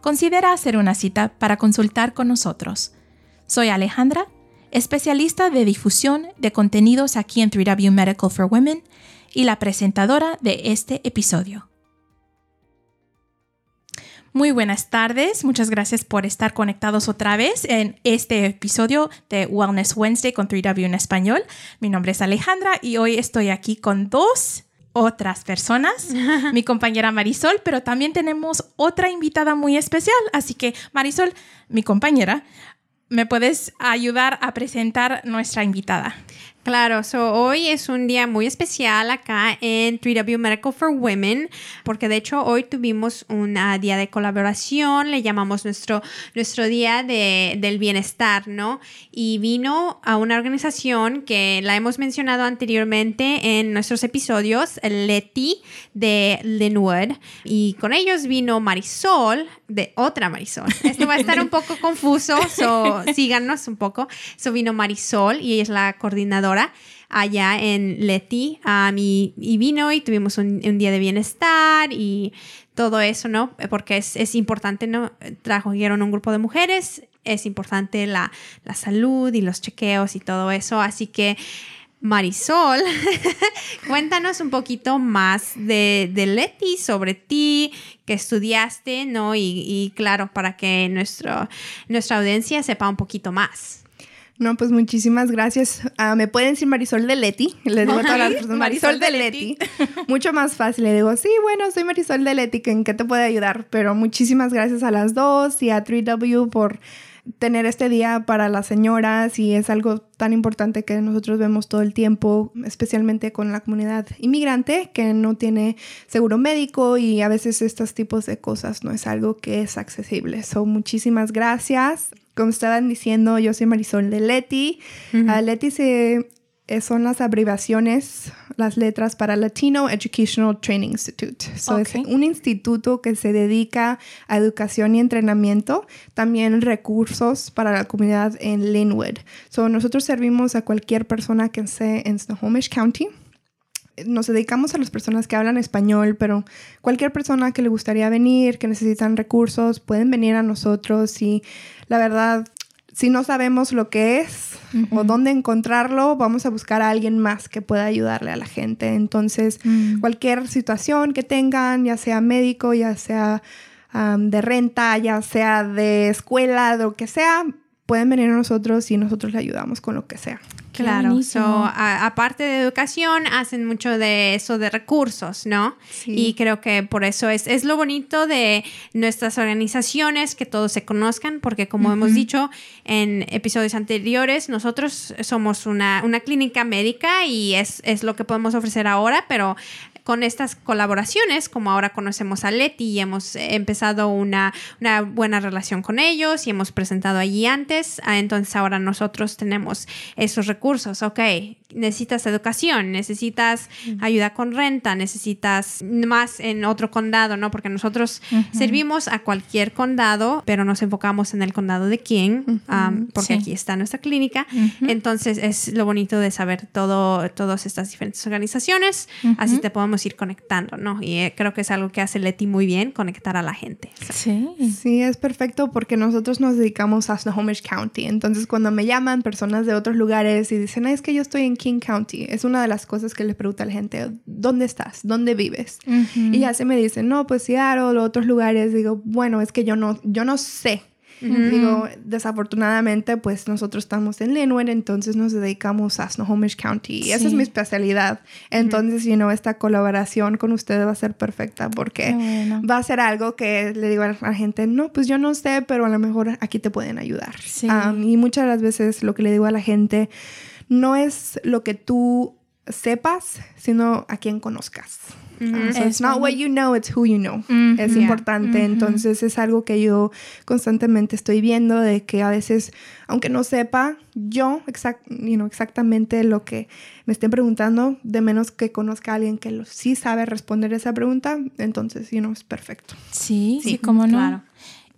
considera hacer una cita para consultar con nosotros. Soy Alejandra, especialista de difusión de contenidos aquí en 3W Medical for Women y la presentadora de este episodio. Muy buenas tardes, muchas gracias por estar conectados otra vez en este episodio de Wellness Wednesday con 3W en español. Mi nombre es Alejandra y hoy estoy aquí con dos otras personas, mi compañera Marisol, pero también tenemos otra invitada muy especial. Así que, Marisol, mi compañera, ¿me puedes ayudar a presentar nuestra invitada? Claro, so hoy es un día muy especial acá en 3W Medical for Women, porque de hecho hoy tuvimos un día de colaboración, le llamamos nuestro, nuestro día de, del bienestar, ¿no? Y vino a una organización que la hemos mencionado anteriormente en nuestros episodios, Leti de Linwood, y con ellos vino Marisol, de otra Marisol. Esto va a estar un poco confuso, so síganos un poco. So vino Marisol y ella es la coordinadora allá en Leti y, vino y tuvimos un, día de bienestar y todo eso, ¿no? Porque es, importante, ¿no? Trajeron un grupo de mujeres, es importante la, salud y los chequeos y todo eso, así que... Marisol, cuéntanos un poquito más de, Leti, sobre ti, que estudiaste, ¿no? Y, claro, para que nuestro, nuestra audiencia sepa un poquito más. No, pues muchísimas gracias. Ah, me pueden decir Marisol de Leti. Le digo a todas las personas, Marisol de Leti. Mucho más fácil. Le digo, sí, bueno, soy Marisol de Leti, ¿en qué te puede ayudar? Pero muchísimas gracias a las dos y a 3W por tener este día para las señoras y es algo tan importante que nosotros vemos todo el tiempo, especialmente con la comunidad inmigrante que no tiene seguro médico y a veces estos tipos de cosas no es algo que es accesible. So, muchísimas gracias como estaban diciendo, yo soy Marisol de Leti. Ah, Leti se, son las abreviaciones, las letras para Latino Educational Training Institute. Es un instituto que se dedica a educación y entrenamiento, también recursos para la comunidad en Linwood. So, nosotros servimos a cualquier persona que esté en Snohomish County nos dedicamos a las personas que hablan español, pero cualquier persona que le gustaría venir, que necesitan recursos, pueden venir a nosotros y la verdad, si no sabemos lo que es o dónde encontrarlo, vamos a buscar a alguien más que pueda ayudarle a la gente. Entonces, mm. cualquier situación que tengan, ya sea médico, ya sea de renta, ya sea de escuela, de lo que sea, pueden venir a nosotros y nosotros le ayudamos con lo que sea. Claro, aparte de educación, hacen mucho de eso de recursos, ¿no? Y creo que por eso es, es lo bonito de nuestras organizaciones, que todos se conozcan, porque como hemos dicho en episodios anteriores, nosotros somos una, una clínica médica y es, es lo que podemos ofrecer ahora, pero con estas colaboraciones, como ahora conocemos a Leti y hemos empezado una, una buena relación con ellos y hemos presentado allí antes, ah, entonces ahora nosotros tenemos esos recursos, ok, necesitas educación, necesitas ayuda con renta, necesitas más en otro condado, ¿no? Porque nosotros servimos a cualquier condado, pero nos enfocamos en el condado de King, porque aquí está nuestra clínica. Entonces es lo bonito de saber todo, todas estas diferentes organizaciones, así te podemos ir conectando, ¿no? Y eh, creo que es algo que hace Leti muy bien, conectar a la gente. Sí. Sí, es perfecto porque nosotros nos dedicamos a Snohomish County. Entonces cuando me llaman personas de otros lugares y dicen, es que yo estoy en King County. Es una de las cosas que les pregunta a la gente, ¿dónde estás? ¿Dónde vives? Y ya se me dicen, no, pues Seattle otros lugares. Digo, bueno, es que yo no, yo no sé Digo, desafortunadamente, pues nosotros estamos en Linwood, entonces nos dedicamos a Snohomish County. Y esa es mi especialidad. Entonces, you know, esta colaboración con ustedes va a ser perfecta porque va a ser algo que le digo a la gente, no, pues yo no sé, pero a lo mejor aquí te pueden ayudar. y muchas de las veces lo que le digo a la gente no es lo que tú sepas, sino a quien conozcas. Es not what you know, it's who you know. Es importante. Entonces es algo que yo constantemente estoy viendo de que a veces, aunque no sepa yo exactamente lo que me estén preguntando, de menos que conozca a alguien que sí sabe responder esa pregunta, entonces, you know, es perfecto. Sí, sí, cómo no. Claro.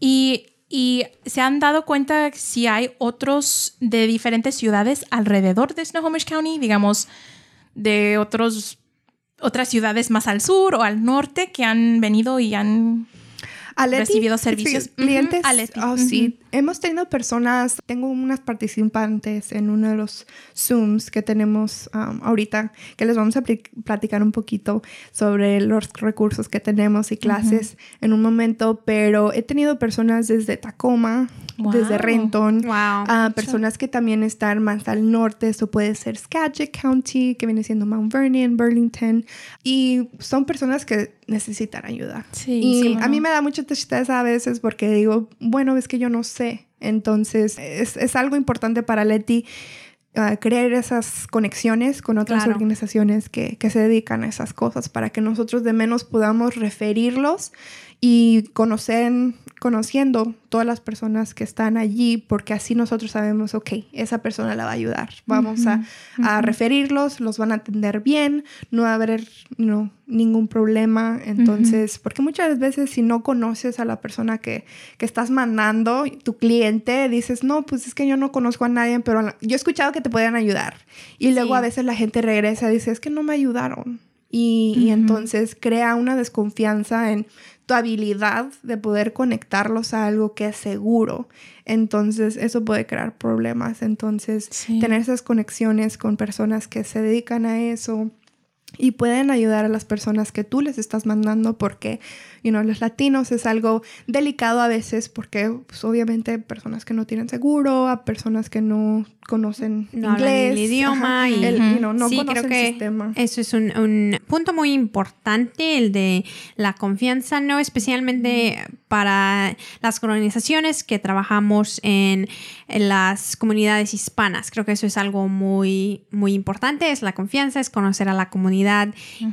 Y y se han dado cuenta si hay otros de diferentes ciudades alrededor de Snohomish County, digamos, de otros otras ciudades más al sur o al norte que han venido y han recibido servicios. clientes. Oh, sí. Hemos tenido personas, tengo unas participantes en uno de los Zooms que tenemos um, ahorita, que les vamos a platicar un poquito sobre los recursos que tenemos y clases en un momento, pero he tenido personas desde Tacoma, desde Renton, a personas que también están más al norte, eso puede ser Skagit County, que viene siendo Mount Vernon, Burlington, y son personas que necesitan ayuda. Sí, y a mí me da mucha tristeza a veces porque digo, bueno, es que yo no sé entonces, es, algo importante para Leti uh, crear esas conexiones con otras organizaciones que, que, se dedican a esas cosas para que nosotros de menos podamos referirlos y conocen, conociendo todas las personas que están allí, porque así nosotros sabemos, ok, esa persona la va a ayudar. Vamos a, a, referirlos, los van a atender bien, no va a haber no, ningún problema. Entonces, porque muchas veces si no conoces a la persona que, que, estás mandando, tu cliente, dices, no, pues es que yo no conozco a nadie, pero yo he escuchado que te pueden ayudar. Y luego a veces la gente regresa y dice, es que no me ayudaron. Y, y entonces crea una desconfianza en habilidad de poder conectarlos a algo que es seguro. Entonces, eso puede crear problemas. Entonces, tener esas conexiones con personas que se dedican a eso y pueden ayudar a las personas que tú les estás mandando porque, you know, los latinos es algo delicado a veces porque, pues, obviamente, personas que no tienen seguro, a personas que no conocen inglés, el idioma y no sí, creo que el sistema. Eso es un, punto muy importante, el de la confianza, no especialmente para las organizaciones que trabajamos en, las comunidades hispanas. Creo que eso es algo muy, muy importante, es la confianza, es conocer a la comunidad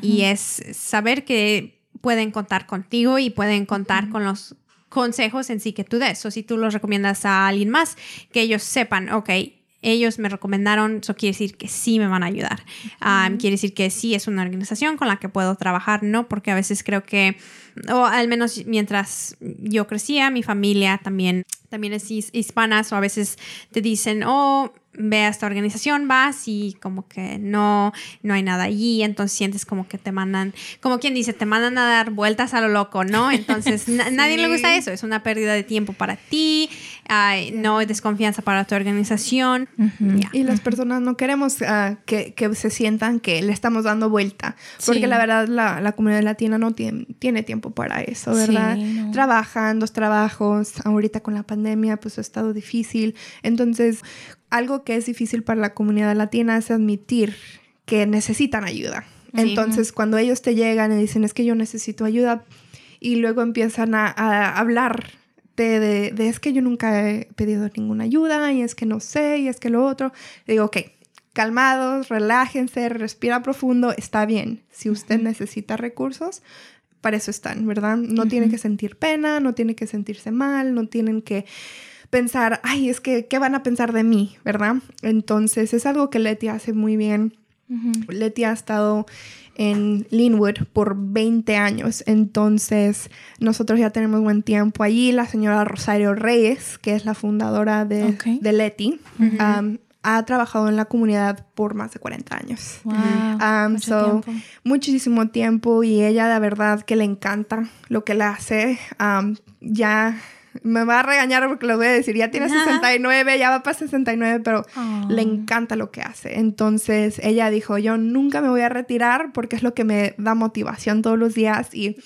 y es saber que pueden contar contigo y pueden contar con los consejos en sí que tú des. O si tú los recomiendas a alguien más, que ellos sepan, ok, ellos me recomendaron, eso quiere decir que sí me van a ayudar. quiere decir que sí es una organización con la que puedo trabajar, ¿no? Porque a veces creo que, o al menos mientras yo crecía, mi familia también, también es hispanas, o a veces te dicen, oh, ve a esta organización, vas y como que no, no hay nada allí, entonces sientes como que te mandan, como quien dice, te mandan a dar vueltas a lo loco, ¿no? Entonces nadie le gusta eso, es una pérdida de tiempo para ti, no hay desconfianza para tu organización. Y las personas no queremos ah, que, que, se sientan que le estamos dando vuelta, porque la verdad la, la, comunidad latina no tiene, tiene tiempo para eso, ¿verdad? Trabajan dos trabajos, ahorita con la pandemia pues ha estado difícil, entonces algo que es difícil para la comunidad latina es admitir que necesitan ayuda. Entonces, cuando ellos te llegan y dicen, es que yo necesito ayuda, y luego empiezan a, hablar de, de, es que yo nunca he pedido ninguna ayuda, y es que no sé, y es que lo otro, digo, ok, calmados, relájense, respira profundo, está bien. Si usted necesita recursos, para eso están, ¿verdad? No tiene que sentir pena, no tiene que sentirse mal, no tienen que pensar, ay, es que, ¿qué van a pensar de mí? ¿Verdad? Entonces es algo que Leti hace muy bien. Leti ha estado en Linwood por 20 años, entonces nosotros ya tenemos buen tiempo allí. La señora Rosario Reyes, que es la fundadora de, de Leti, um, ha trabajado en la comunidad por más de 40 años. Um, so, Muchísimo tiempo y ella de verdad que le encanta lo que le hace. Um, ya me va a regañar porque lo voy a decir, ya tiene 69, ya va para 69, pero Oh. le encanta lo que hace. Entonces ella dijo, yo nunca me voy a retirar porque es lo que me da motivación todos los días y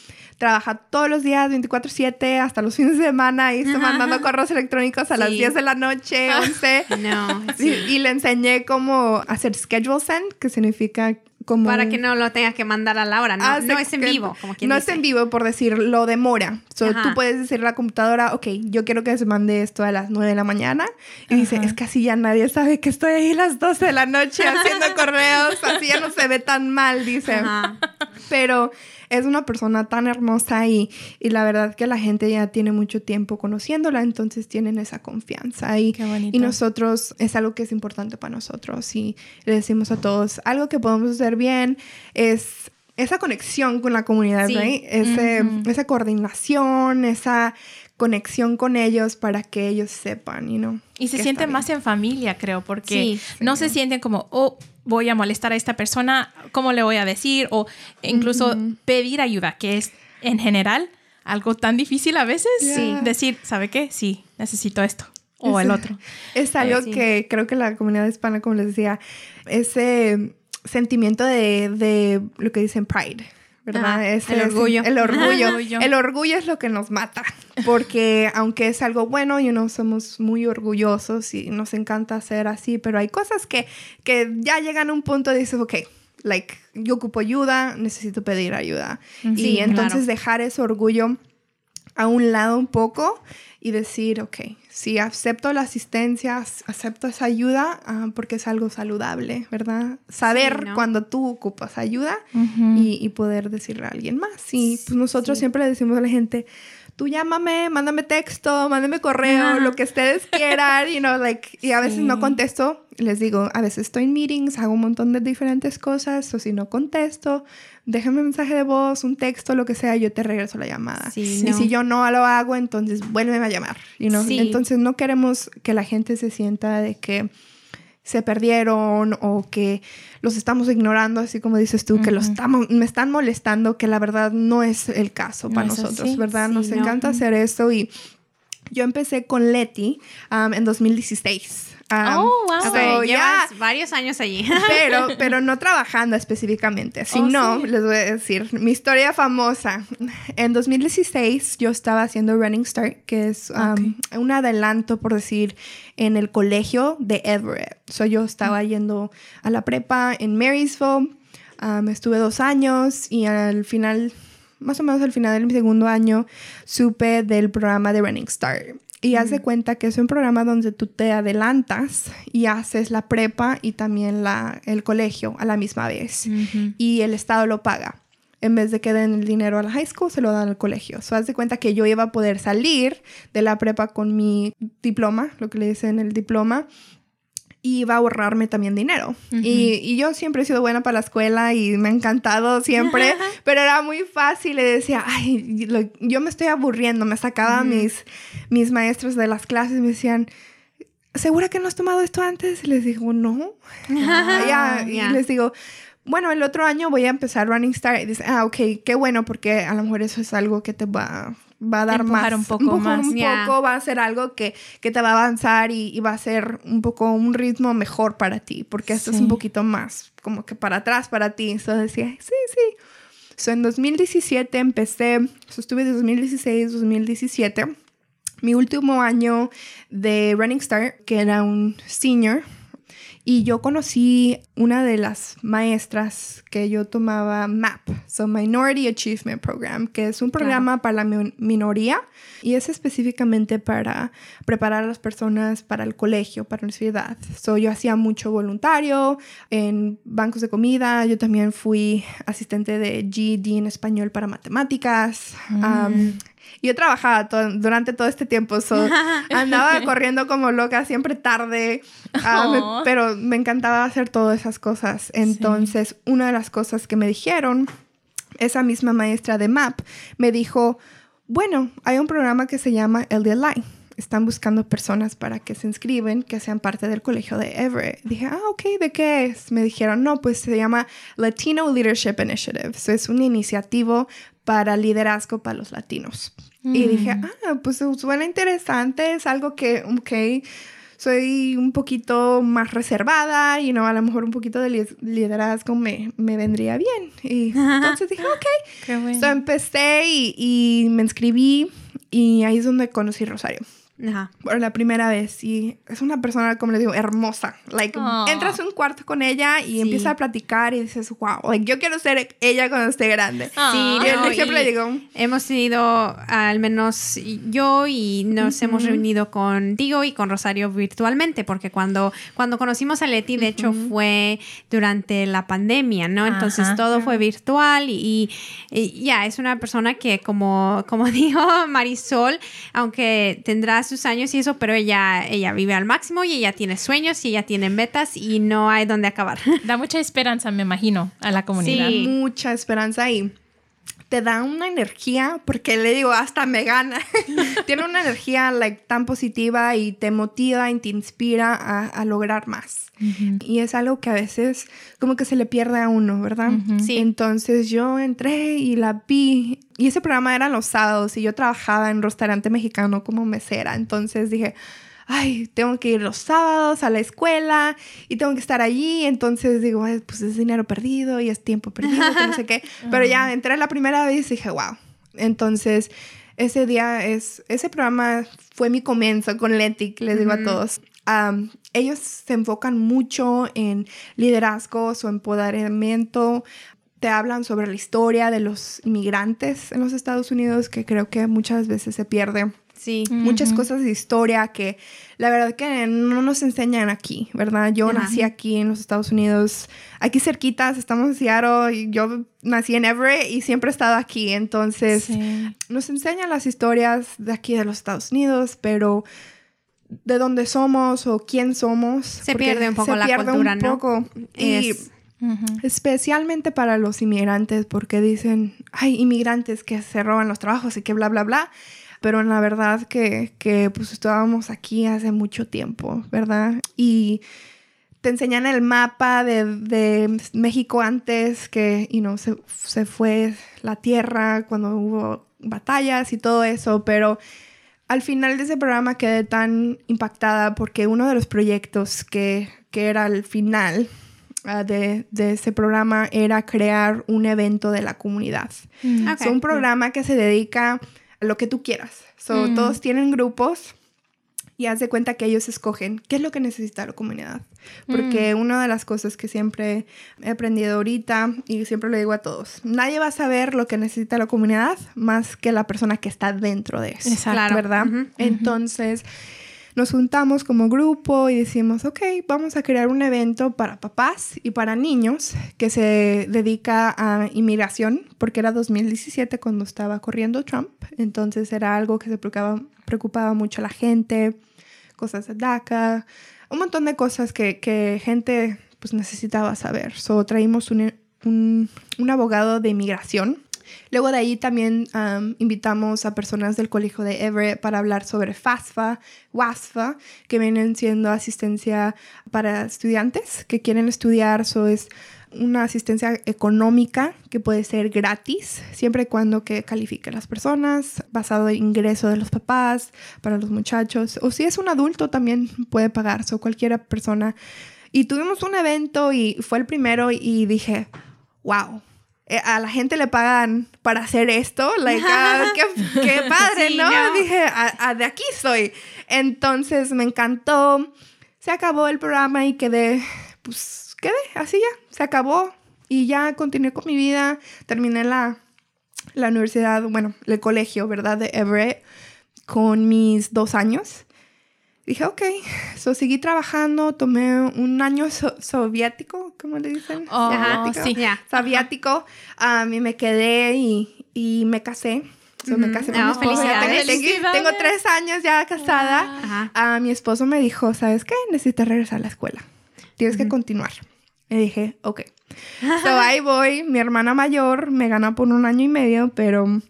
trabaja todos los días 24/7 hasta los fines de semana y está mandando correos electrónicos a las Sí. 10 de la noche, 11. No, Y, y le enseñé cómo hacer schedule send, que significa como... Para que no lo tengas que mandar a la hora. No, Hace no es en vivo, como quien No dice. es en vivo, por decir, lo demora. So, tú puedes decirle a la computadora, ok, yo quiero que se mande esto a las 9 de la mañana. Y dice, Ajá. es que así ya nadie sabe que estoy ahí a las 12 de la noche haciendo correos. Así ya no se ve tan mal, dice. Ajá. Pero es una persona tan hermosa y, y la verdad que la gente ya tiene mucho tiempo conociéndola, entonces tienen esa confianza. Y, Qué bonito. y nosotros, es algo que es importante para nosotros. Y le decimos a todos, algo que podemos hacer bien es esa conexión con la comunidad, Sí. right? Ese-. Esa coordinación, esa conexión con ellos para que ellos sepan, you know, Y se sienten más en familia, creo, porque Sí, no se sienten como, oh, voy a molestar a esta persona, ¿cómo le voy a decir? O incluso pedir ayuda, que es en general algo tan difícil a veces. Sí. Decir, ¿sabe qué? Sí, necesito esto. O el Ese- otro. Es algo Eh, sí. que creo que la comunidad hispana, como les decía, ese sentimiento de, de lo que dicen pride, ¿verdad? Ajá, Ese- el orgullo. El orgullo. El orgullo es lo que nos mata, porque aunque es algo bueno, y no somos muy orgullosos y nos encanta hacer así, pero hay cosas que, que ya llegan a un punto y dices, ok, like, yo ocupo ayuda, necesito pedir ayuda. Sí, y entonces claro. dejar ese orgullo a un lado un poco y decir, ok, sí, acepto la asistencia, as- acepto esa ayuda ah, porque es algo saludable, ¿verdad? Saber ¿no? cuando tú ocupas ayuda y, y poder decirle a alguien más. Y pues nosotros siempre le decimos a la gente, tú llámame, mándame texto, mándame correo, Ajá. lo que ustedes quieran, you know, like, y a veces Sí. no contesto, les digo, a veces estoy en meetings, hago un montón de diferentes cosas, o si no contesto, déjame un mensaje de voz, un texto, lo que sea, yo te regreso la llamada. Sí, y no. si yo no lo hago, entonces vuélveme a llamar, you know? Sí. Entonces no queremos que la gente se sienta de que se perdieron o que los estamos ignorando, así como dices tú, que los estamos, me están molestando, que la verdad no es el caso para nosotros, así. ¿verdad? Sí, Nos no. encanta hacer eso y yo empecé con Leti um, en 2016. Um, Oh, wow. Ok, so, llevas varios años allí. pero, pero no trabajando específicamente. Si Oh, no, sí. les voy a decir mi historia famosa. En 2016 yo estaba haciendo Running Start, que es um, un adelanto, por decir, en el colegio de Everett. So, yo estaba yendo a la prepa en Marysville. Um, estuve dos años y al final, más o menos al final de mi segundo año, supe del programa de Running Start. Y haz de cuenta que es un programa donde tú te adelantas y haces la prepa y también la, el colegio a la misma vez. Y el Estado lo paga. En vez de que den el dinero a la high school, se lo dan al colegio. So, haz de cuenta que yo iba a poder salir de la prepa con mi diploma, lo que le dicen el diploma, y iba a ahorrarme también dinero. y, y yo siempre he sido buena para la escuela y me ha encantado siempre, pero era muy fácil. Le decía, ay, lo- yo me estoy aburriendo. Me sacaba mis, mis maestros de las clases y me decían, ¿segura que no has tomado esto antes? Y les digo, no. Ah, ya. Y les digo, bueno, el otro año voy a empezar Running Start. Y dice, ah, ok, qué bueno, porque a lo mejor eso es algo que te va, va a dar Empujar más. un poco más. Un Ya. poco, va a ser algo que, que te va a avanzar y, y va a ser un poco un ritmo mejor para ti, porque esto es Sí. un poquito más como que para atrás para ti. Entonces decía, sí, sí. So, en 2017 empecé, so, estuve de 2016, 2017 mi último año de Running Start, que era un senior, y yo conocí una de las maestras que yo tomaba MAP, so Minority Achievement Program, que es un programa para la mi- minoría y es específicamente para preparar a las personas para el colegio, para la universidad. So yo hacía mucho voluntario en bancos de comida, yo también fui asistente de GED en español para matemáticas. Um, yo trabajaba to- durante todo este tiempo, so, andaba corriendo como loca, siempre tarde, ah, me- Aw. pero me encantaba hacer todas esas cosas. Entonces, una de las cosas que me dijeron, esa misma maestra de MAP, me dijo, bueno, hay un programa que se llama LDLI. Están buscando personas para que se inscriben, que sean parte del colegio de Everett. Dije, ah, ok, ¿de qué es? Me dijeron, no, pues se llama Latino Leadership Initiative. es una iniciativa para liderazgo para los latinos. Y dije, mm. ah, pues suena interesante, es algo que, ok, soy un poquito más reservada y no, a lo mejor un poquito de liderazgo me, me vendría bien. Y entonces dije, ok. Qué empecé y, y me inscribí y ahí es donde conocí Rosario. Ajá. por la primera vez y es una persona, como le digo, hermosa. Like, entras a un cuarto con ella y empieza a platicar y dices, wow, like, yo quiero ser ella cuando esté grande. Sí, yo, ejemplo digo. Hemos ido, al menos yo y nos hemos reunido contigo y con Rosario virtualmente, porque cuando, cuando conocimos a Leti, de hecho, fue durante la pandemia, ¿no? Entonces todo fue virtual y, ya, es una persona que, como, como dijo Marisol, aunque tendrás sus años y eso, pero ella, ella vive al máximo y ella tiene sueños y ella tiene metas y no hay donde acabar. Da mucha esperanza, me imagino, a la comunidad. Sí, mucha esperanza y te da una energía, porque le digo, hasta me gana. Tiene una energía like, tan positiva y te motiva y te inspira a, lograr más. Y es algo que a veces como que se le pierde a uno, ¿verdad? Sí. Entonces yo entré y la vi. Y ese programa era los sábados y yo trabajaba en un restaurante mexicano como mesera. Entonces dije, ay, tengo que ir los sábados a la escuela y tengo que estar allí, entonces digo, pues es dinero perdido y es tiempo perdido, no sé qué. Pero ya entré la primera vez y dije, wow. Entonces, ese día es, ese programa fue mi comienzo con Letic, les digo a todos. ellos se enfocan mucho en liderazgo, su empoderamiento, te hablan sobre la historia de los inmigrantes en los Estados Unidos, que creo que muchas veces se pierde. Sí. Muchas cosas de historia que la verdad que no nos enseñan aquí, ¿verdad? Yo nací aquí en los Estados Unidos, aquí cerquitas, estamos en Seattle, y yo nací en Everett y siempre he estado aquí, entonces nos enseñan las historias de aquí de los Estados Unidos, pero de dónde somos o quién somos. Se pierde un poco la cultura, un poco. Y especialmente para los inmigrantes, porque dicen, hay inmigrantes que se roban los trabajos y que bla, bla, bla pero en la verdad que, que pues estábamos aquí hace mucho tiempo, ¿verdad? Y te enseñan el mapa de, de México antes que, you know, se, se fue la tierra cuando hubo batallas y todo eso, pero al final de ese programa quedé tan impactada porque uno de los proyectos que, que era el final uh, de, de, ese programa era crear un evento de la comunidad. Mm. Es un programa que se dedica lo que tú quieras. So, mm. Todos tienen grupos y haz de cuenta que ellos escogen qué es lo que necesita la comunidad. Porque mm. una de las cosas que siempre he aprendido ahorita y siempre lo digo a todos, nadie va a saber lo que necesita la comunidad más que la persona que está dentro de eso. Exacto. ¿Verdad? Entonces nos juntamos como grupo y decimos, ok, vamos a crear un evento para papás y para niños que se dedica a inmigración, porque era 2017 cuando estaba corriendo Trump, entonces era algo que se preocupaba, preocupaba mucho a la gente, cosas de DACA, un montón de cosas que, que gente pues necesitaba saber. So traímos un, un, un abogado de inmigración Luego de ahí también invitamos a personas del colegio de Everett para hablar sobre FASFA, WASFA, que vienen siendo asistencia para estudiantes que quieren estudiar. Eso es una asistencia económica que puede ser gratis, siempre y cuando que califique a las personas, basado en ingreso de los papás, para los muchachos, o si es un adulto también puede pagarse, o cualquier persona. Y tuvimos un evento y fue el primero y dije, wow, a la gente le pagan para hacer esto, like, ah, qué, padre, ¿no? Dije, de aquí soy. Entonces me encantó, se acabó el programa y quedé, pues quedé así ya, se acabó y ya continué con mi vida, terminé la, la universidad, bueno, el colegio, ¿verdad? De Everett con mis dos años dije, ok, so seguí trabajando, tomé un año soviético, ¿cómo le dicen? Oh, sí. Soviético, um, y me quedé y, y me casé. So, me casé con mi esposo. Tengo, tres años ya casada. a mi esposo me dijo, ¿sabes qué? Necesitas regresar a la escuela. Tienes que continuar. Y dije, ok. So ahí voy. Mi hermana mayor me gana por un año y medio, pero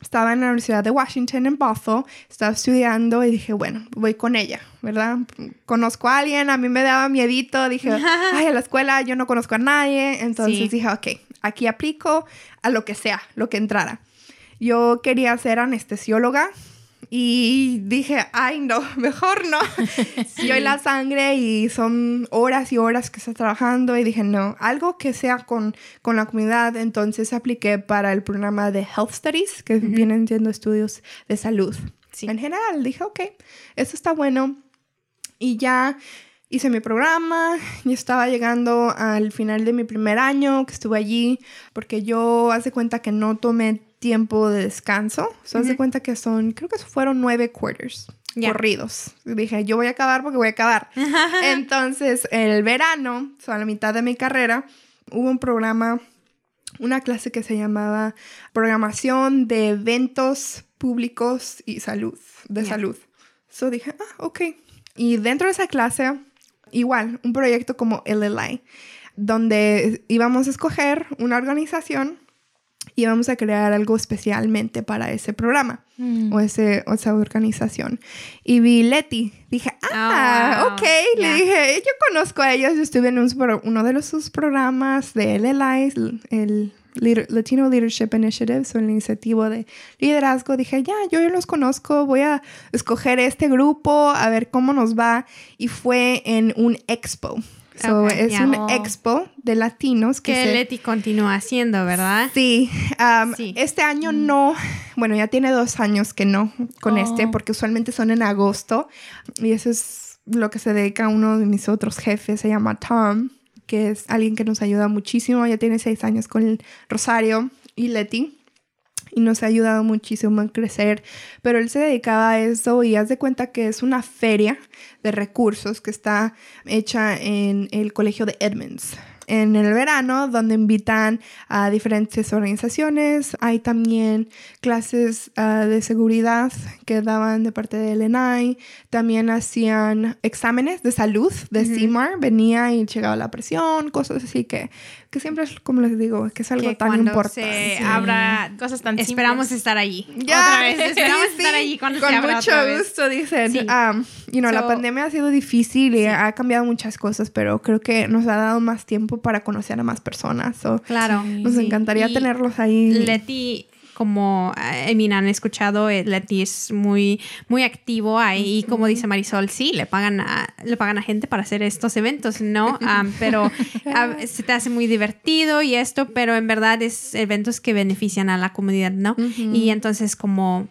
estaba en la Universidad de Washington en Bothell, estaba estudiando y dije, bueno, voy con ella, ¿verdad? Conozco a alguien, a mí me daba miedito, dije, ay, a la escuela yo no conozco a nadie, entonces dije, ok, aquí aplico a lo que sea, lo que entrara. Yo quería ser anestesióloga, y dije, ay, no, mejor no. Yo y la sangre y son horas y horas que está trabajando y dije, no, algo que sea con, con la comunidad. Entonces apliqué para el programa de Health Studies, que vienen siendo estudios de salud. En general, dije, ok, eso está bueno. Y ya hice mi programa y estaba llegando al final de mi primer año que estuve allí, porque yo hace cuenta que no tomé tiempo de descanso. Se hace cuenta que son, creo que fueron nueve quarters corridos. dije, yo voy a acabar porque voy a acabar. Entonces, el verano, o sea, a la mitad de mi carrera, hubo un programa, una clase que se llamaba Programación de Eventos Públicos y Salud, de Salud. So dije, ah, ok. Y dentro de esa clase, igual, un proyecto como LLI, donde íbamos a escoger una organización y vamos a crear algo especialmente para ese programa mm. o, ese, esa organización. Y vi Leti, dije, ah, ok, le dije, yo conozco a ellos, yo estuve en uno de los, sus programas de LLI, el Latino Leadership Initiative, o el iniciativo de liderazgo, dije, ya, yo ya los conozco, voy a escoger este grupo, a ver cómo nos va. Y fue en un expo. So, es un expo de latinos que, Leti continúa haciendo, ¿verdad? Um, sí, Este año mm. no, bueno, ya tiene dos años que no con este, oh. porque usualmente son en agosto. Y eso es lo que se dedica a uno de mis otros jefes, se llama Tom, que es alguien que nos ayuda muchísimo. Ya tiene seis años con Rosario y Leti y nos ha ayudado muchísimo a crecer, pero él se dedicaba a eso y haz de cuenta que es una feria de recursos que está hecha en el colegio de Edmonds en el verano donde invitan a diferentes organizaciones. Hay también clases ah, de seguridad que daban de parte del ENAI. También hacían exámenes de salud de CIMAR. Venía y llegaba la presión, cosas así que, que siempre es, como les digo, que es algo tan importante. Se abra cosas tan Esperamos estar allí. Ya, otra vez. Esperamos estar allí cuando Con mucho gusto, dicen. Um, you know, la pandemia ha sido difícil y ha cambiado muchas cosas, pero creo que nos ha dado más tiempo para conocer a más personas. claro. Nos encantaría tenerlos ahí. Leti, como eh, han escuchado, eh, Leti es muy, muy activo ahí y como dice Marisol, sí, le pagan a, le pagan a gente para hacer estos eventos, ¿no? Ah, pero ah, se te hace muy divertido y esto, pero en verdad es eventos que benefician a la comunidad, ¿no? Y entonces como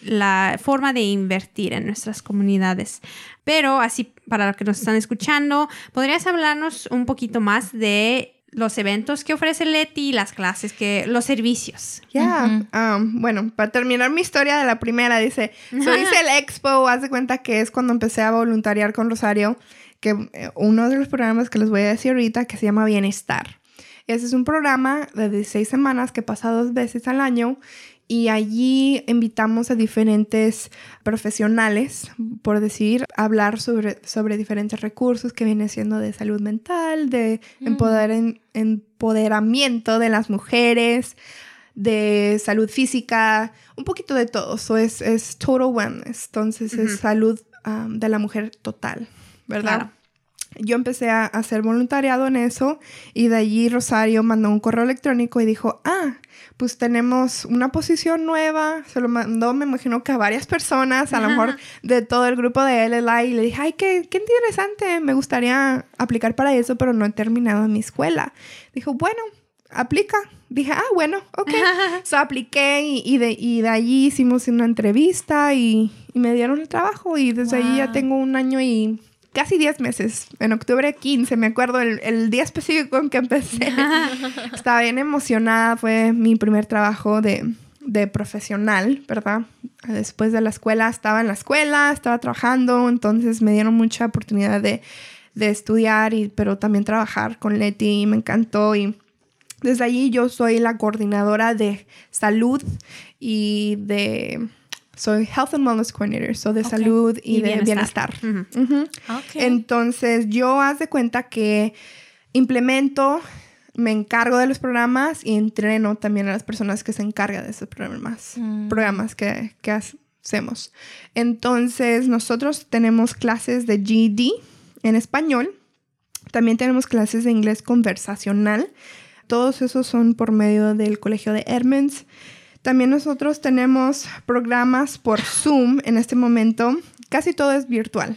la forma de invertir en nuestras comunidades. Pero así, para los que nos están escuchando, ¿podrías hablarnos un poquito más de los eventos que ofrece Leti, las clases, que los servicios. Ya, um, bueno, para terminar mi historia de la primera, dice, so hice el expo, haz de cuenta que es cuando empecé a voluntariar con Rosario, que eh, uno de los programas que les voy a decir ahorita que se llama Bienestar. Ese es un programa de 16 semanas que pasa dos veces al año y allí invitamos a diferentes profesionales, por decir, a hablar sobre, sobre diferentes recursos que vienen siendo de salud mental, de mm. empoderamiento de las mujeres, de salud física, un poquito de todo. Eso es, es total wellness, entonces es salud um, de la mujer total, ¿verdad? Yo empecé a hacer voluntariado en eso y de allí Rosario mandó un correo electrónico y dijo, ah, pues tenemos una posición nueva, se lo mandó, me imagino que a varias personas, a lo mejor de todo el grupo de LLI, y le dije, ay, qué, qué interesante, me gustaría aplicar para eso, pero no he terminado mi escuela. Dijo, bueno, aplica. Dije, ah, bueno, ok. so apliqué y, de, y de allí hicimos una entrevista y, me dieron el trabajo y desde allí ya tengo un año y casi 10 meses, en octubre 15, me acuerdo el, día específico en que empecé. Estaba bien emocionada, fue mi primer trabajo de, profesional, ¿verdad? Después de la escuela, estaba en la escuela, estaba trabajando, entonces me dieron mucha oportunidad de, de estudiar, y, pero también trabajar con Leti y me encantó y desde allí yo soy la coordinadora de salud y de soy Health and Wellness Coordinator, soy de salud y, de bienestar. Entonces, yo haz de cuenta que implemento me encargo de los programas y entreno también a las personas que se encargan de esos programas, Mm. programas que, que hacemos. Entonces, nosotros tenemos clases de GED en español. También tenemos clases de inglés conversacional. Todos esos son por medio del Colegio de Edmonds. También nosotros tenemos programas por Zoom en este momento. Casi todo es virtual.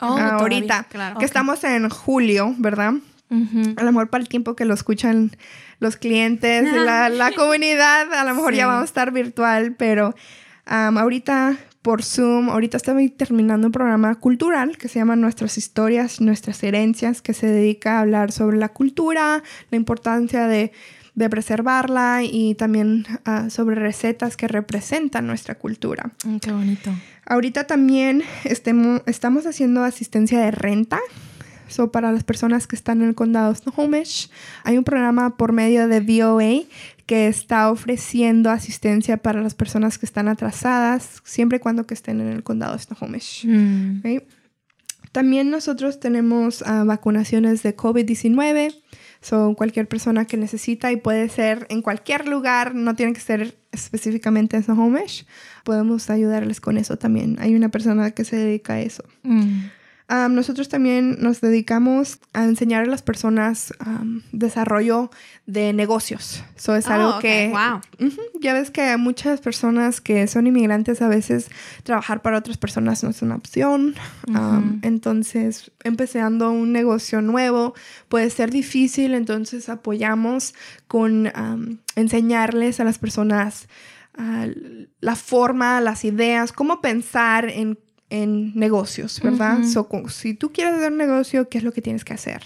Oh, todavía, Ahorita, claro. que estamos en julio, ¿verdad? A lo mejor para el tiempo que lo escuchan los clientes, la, la comunidad, a lo mejor Sí. ya vamos a estar virtual, pero ahorita por Zoom, ahorita estoy terminando un programa cultural que se llama Nuestras historias, nuestras herencias, que se dedica a hablar sobre la cultura, la importancia de, de preservarla y también ah, sobre recetas que representan nuestra cultura. Mm, Qué bonito. Ahorita también estemo- estamos haciendo asistencia de renta. So, para las personas que están en el condado de Snohomish, hay un programa por medio de VOA que está ofreciendo asistencia para las personas que están atrasadas, siempre y cuando que estén en el condado de Snohomish. Mm. ¿ok? También nosotros tenemos ah, vacunaciones de COVID-19. Son cualquier persona que necesita y puede ser en cualquier lugar, no tiene que ser específicamente en Snohomish. Podemos ayudarles con eso también. Hay una persona que se dedica a eso. Mm. Nosotros también nos dedicamos a enseñar a las personas desarrollo de negocios. Eso es Oh, algo ok, que wow. Ya ves que muchas personas que son inmigrantes a veces trabajar para otras personas no es una opción. Um, entonces, empezando un negocio nuevo puede ser difícil, entonces apoyamos con enseñarles a las personas ah, la forma, las ideas, cómo pensar en, en negocios, ¿verdad? So, si tú quieres hacer un negocio, ¿qué es lo que tienes que hacer?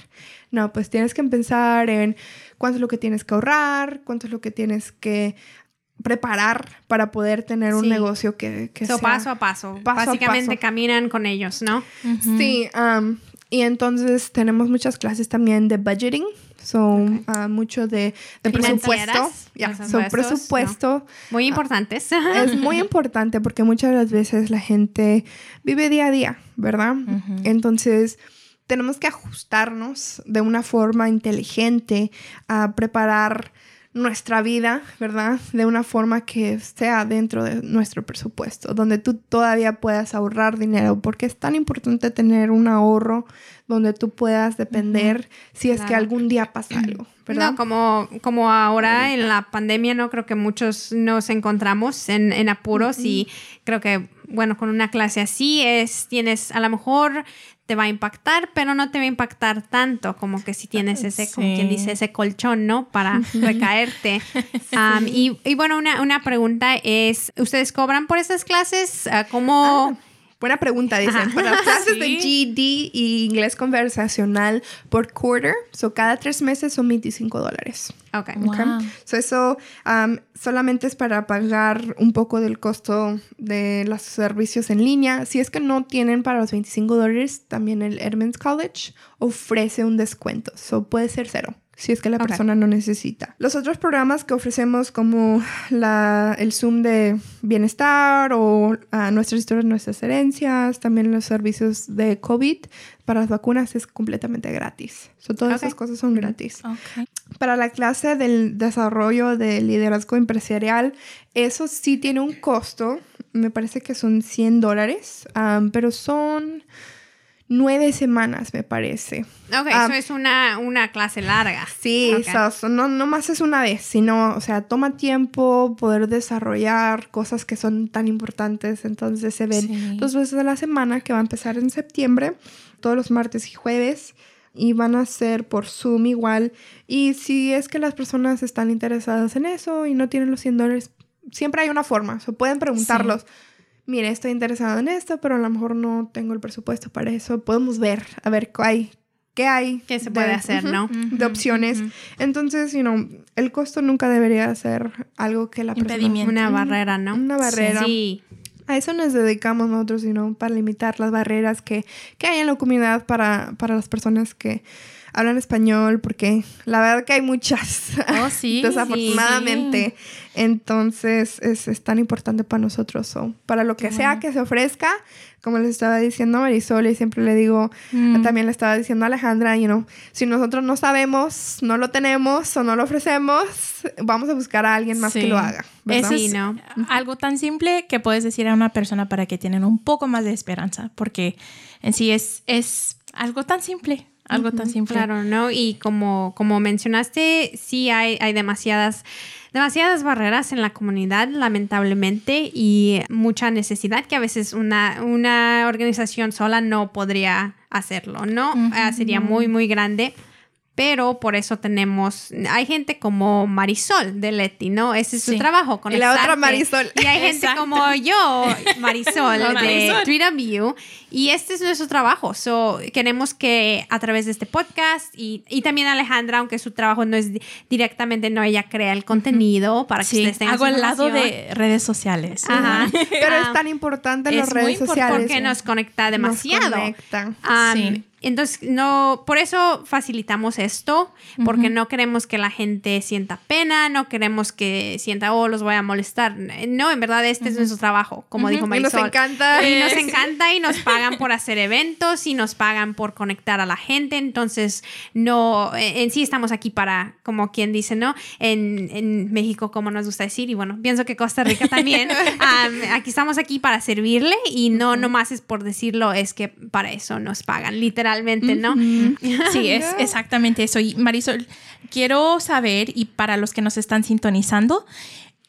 No, pues tienes que pensar en cuánto es lo que tienes que ahorrar, cuánto es lo que tienes que preparar para poder tener un negocio que, que So, sea... paso a paso. paso a Básicamente paso. caminan con ellos, ¿no? Sí, um, y entonces tenemos muchas clases también de budgeting, son ah, mucho de, de presupuesto. Financieras, Ya, presupuestos, so presupuesto Muy importantes. es muy importante porque muchas de las veces la gente vive día a día, ¿verdad? Entonces tenemos que ajustarnos de una forma inteligente a preparar nuestra vida, ¿verdad? De una forma que sea dentro de nuestro presupuesto, donde tú todavía puedas ahorrar dinero, porque es tan importante tener un ahorro donde tú puedas depender si es que algún día pasa algo, ¿verdad? No, como, como ahora en la pandemia, no creo que muchos nos encontramos en, en apuros y creo que, bueno, con una clase así es, tienes, a lo mejor te va a impactar, pero no te va a impactar tanto como que si tienes ese, como quien dice, ese colchón, ¿no? Para recaerte. Y, y bueno, una, una pregunta es, ¿ustedes cobran por esas clases? Ah, ¿Cómo? Buena pregunta, dicen. Ajá. Para las clases de Sí. GED y inglés conversacional por quarter, so cada tres meses son 25 dólares. Ok. Wow. ¿ok? So eso um, solamente es para pagar un poco del costo de los servicios en línea. Si es que no tienen para los 25 dólares, también el Edmonds College ofrece un descuento. So puede ser cero. Si es que la Ok. persona no necesita. Los otros programas que ofrecemos como la, el Zoom de bienestar o ah, nuestras historias, nuestras herencias, también los servicios de COVID para las vacunas es completamente gratis. So, todas Ok. esas cosas son gratis. Ok. Para la clase del desarrollo del liderazgo empresarial, eso sí tiene un costo. Me parece que son 100 dólares, am, pero son nueve semanas, me parece. Ok, Ah. eso es una, una clase larga. Sí, Ok. so- so no, no más es una vez, sino, o sea, toma tiempo poder desarrollar cosas que son tan importantes. Entonces se ven Sí. dos veces a la semana, que va a empezar en septiembre, todos los martes y jueves. Y van a ser por Zoom igual. Y si es que las personas están interesadas en eso y no tienen los 100 dólares, siempre hay una forma. O pueden preguntarlos. Mire, estoy interesado en esto, pero a lo mejor no tengo el presupuesto para eso. Podemos ver, a ver qué hay. ¿Qué hay? ¿Qué se de- puede hacer, no? de opciones. Entonces, you know, el costo nunca debería ser algo que la persona... Una barrera, ¿no? Una barrera. Sí. A eso nos dedicamos nosotros, you know, para limitar las barreras que, que hay en la comunidad para, para las personas que hablan español, porque la verdad que hay muchas, Oh, sí, desafortunadamente. Entonces es, es, tan importante para nosotros. o para lo que Qué sea bueno. que se ofrezca, como les estaba diciendo Marisol y siempre le digo, Mm. también le estaba diciendo a Alejandra, you know, si nosotros no sabemos, no lo tenemos o no lo ofrecemos, vamos a buscar a alguien más Sí. que lo haga. ¿verdad? Eso Sí, es ¿no? algo tan simple que puedes decir a una persona para que tienen un poco más de esperanza, porque en sí es, es algo tan simple, algo tan simple. Claro, ¿no? Y como, como mencionaste, sí hay, hay demasiadas, demasiadas barreras en la comunidad, lamentablemente, y mucha necesidad que a veces una, una organización sola no podría hacerlo, ¿no? Ah, sería muy, muy grande. Pero por eso tenemos, hay gente como Marisol de Leti, ¿no? Ese es su Sí. trabajo, Y la otra. Marisol. Y hay gente Exacto. como yo, Marisol, de Marisol. 3W, y este es nuestro trabajo. So, queremos que a través de este podcast y, y también Alejandra, aunque su trabajo no es di- directamente, no, ella crea el contenido para que Sí, ustedes tengan hago su al lado de redes sociales. Ajá. Pero Ah, es tan importante es las muy redes importante sociales. porque ¿no? nos conecta Nos demasiado. conecta. Am, Sí. Entonces, no, por eso facilitamos esto, porque no queremos que la gente sienta pena, no queremos que sienta, oh, los voy a molestar. No, en verdad, este es nuestro trabajo, como dijo Y nos Marisol. encanta. Y nos encanta y nos pagan por hacer eventos y nos pagan por conectar a la gente. Entonces, no, en en sí estamos aquí para, como quien dice, ¿no? En, en México, como nos gusta decir, y bueno, pienso que Costa Rica también. am, aquí estamos aquí para servirle y no nomás es por decirlo, es que para eso nos pagan, literalmente, ¿no? Sí, es exactamente eso. Y Marisol, quiero saber, y para los que nos están sintonizando,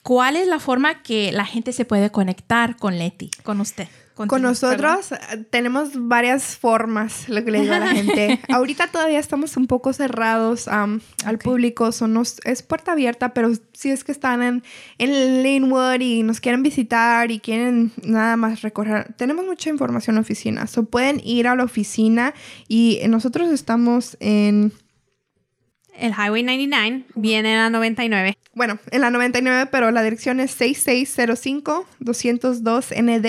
¿cuál es la forma que la gente se puede conectar con Leti, con usted? Con nosotros eh, tenemos varias formas, lo que le digo a la gente. Ahorita todavía estamos un poco cerrados al público, son nos- es puerta abierta, pero si es que están en, en Linwood y nos quieren visitar y quieren nada más recorrer, tenemos mucha información en la oficina. So pueden ir a la oficina y nosotros estamos en, El Highway 99 viene a la 99. bueno, en la 99, pero la dirección es 6605 202 ND.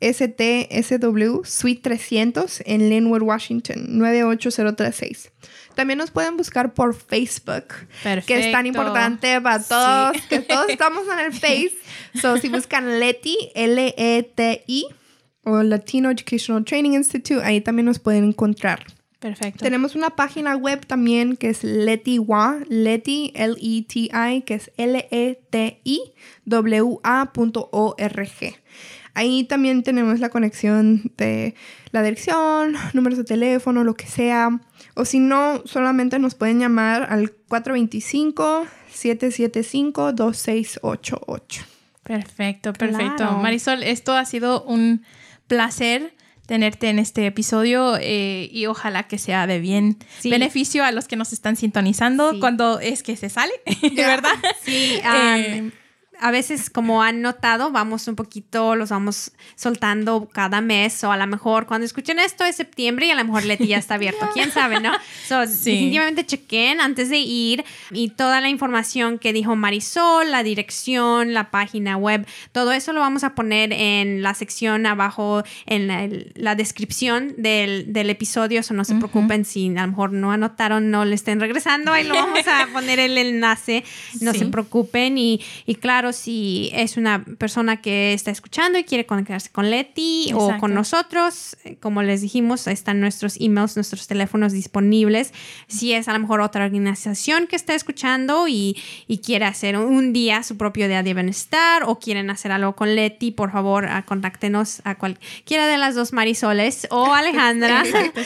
STSW Suite 300 en Linwood, Washington, 98036. También nos pueden buscar por Facebook, que es tan Perfecto. importante para Sí. todos, que todos estamos en el Face. So, si buscan Leti, L-E-T-I, o Latino Educational Training Institute, ahí también nos pueden encontrar. Perfecto. Tenemos una página web también que es LetiWA, Leti, L-E-T-I, que es L-E-T-I-W-A.org. Ahí también tenemos la conexión de la dirección, números de teléfono, lo que sea. O si no, solamente nos pueden llamar al 425-775-2688. Perfecto, perfecto. Claro. Marisol, esto ha sido un placer tenerte en este episodio eh, y ojalá que sea de bien Sí. beneficio a los que nos están sintonizando Sí. cuando es que se sale, ¿verdad? Sí, Eh, a veces, como han notado, vamos un poquito, los vamos soltando cada mes, o a lo mejor cuando escuchen esto es septiembre y a lo mejor Leti ya está abierto, quién sabe, ¿no? So, Sí. Definitivamente chequen antes de ir y toda la información que dijo Marisol, la dirección, la página web, todo eso lo vamos a poner en la sección abajo, en la, la descripción del, del episodio, so no se preocupen si a lo mejor no anotaron, no le estén regresando, ahí lo vamos a poner el enlace, no Sí. se preocupen y, y claro, si es una persona que está escuchando y quiere conectarse con Leti o con nosotros, eh, como les dijimos, están nuestros emails, nuestros teléfonos disponibles. Si es a lo mejor otra organización que está escuchando y, y quiere hacer un día su propio día de bienestar o quieren hacer algo con Leti, por favor, ah, contáctenos a cualquiera de las dos Marisoles o Alejandra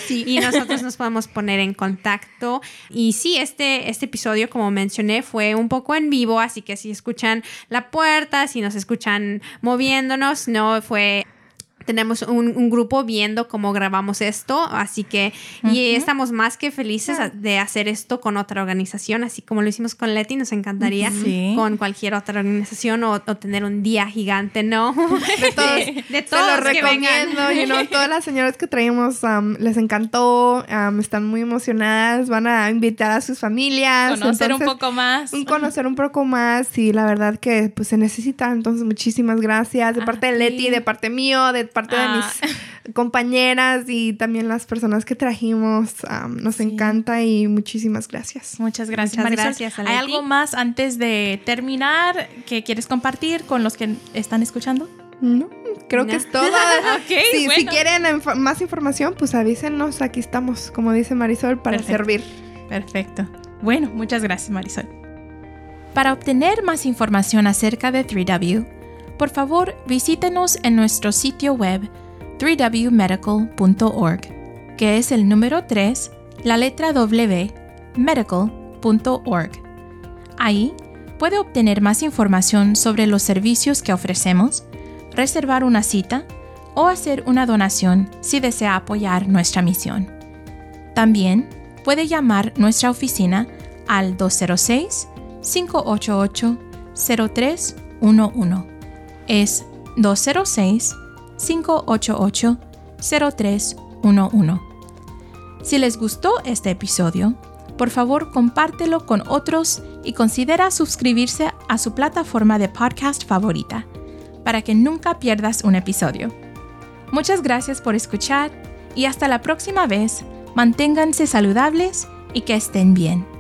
y nosotros nos podemos poner en contacto. Y sí, este, este episodio, como mencioné, fue un poco en vivo, así que si escuchan la puerta, si nos escuchan moviéndonos, no fue tenemos un, un grupo viendo cómo grabamos esto, así que y estamos más que felices de hacer esto con otra organización, así como lo hicimos con Leti, nos encantaría Sí. con cualquier otra organización o, o tener un día gigante, ¿no? De todos, de, de Se todos lo que vengan. recomiendo, you know, todas las señoras que traímos um, les encantó, um, están muy emocionadas, van a invitar a sus familias. Conocer un poco más. un conocer un poco más y la verdad que pues se necesita, entonces muchísimas gracias de Ah, parte de Leti, sí. de parte mío, de parte Ah. de compañeras y también las personas que trajimos. nos encanta y muchísimas gracias. Muchas gracias, Muchas gracias ¿Hay algo más antes de terminar que quieres compartir con los que están escuchando? No, creo que es todo. Si quieren más información, pues avísenos. Aquí estamos, como dice Marisol, para servir. Perfecto. Bueno, muchas gracias, Marisol. Para obtener más información acerca de 3W, por favor visítenos en nuestro sitio web 3wmedical.org, que es el número 3, la letra W, medical.org. Ahí puede obtener más información sobre los servicios que ofrecemos, reservar una cita o hacer una donación si desea apoyar nuestra misión. También puede llamar nuestra oficina al 206-588-0311. Es 206-588-0311. Si les gustó este episodio, por favor compártelo con otros y considera suscribirse a su plataforma de podcast favorita para que nunca pierdas un episodio. Muchas gracias por escuchar y hasta la próxima vez, manténganse saludables y que estén bien.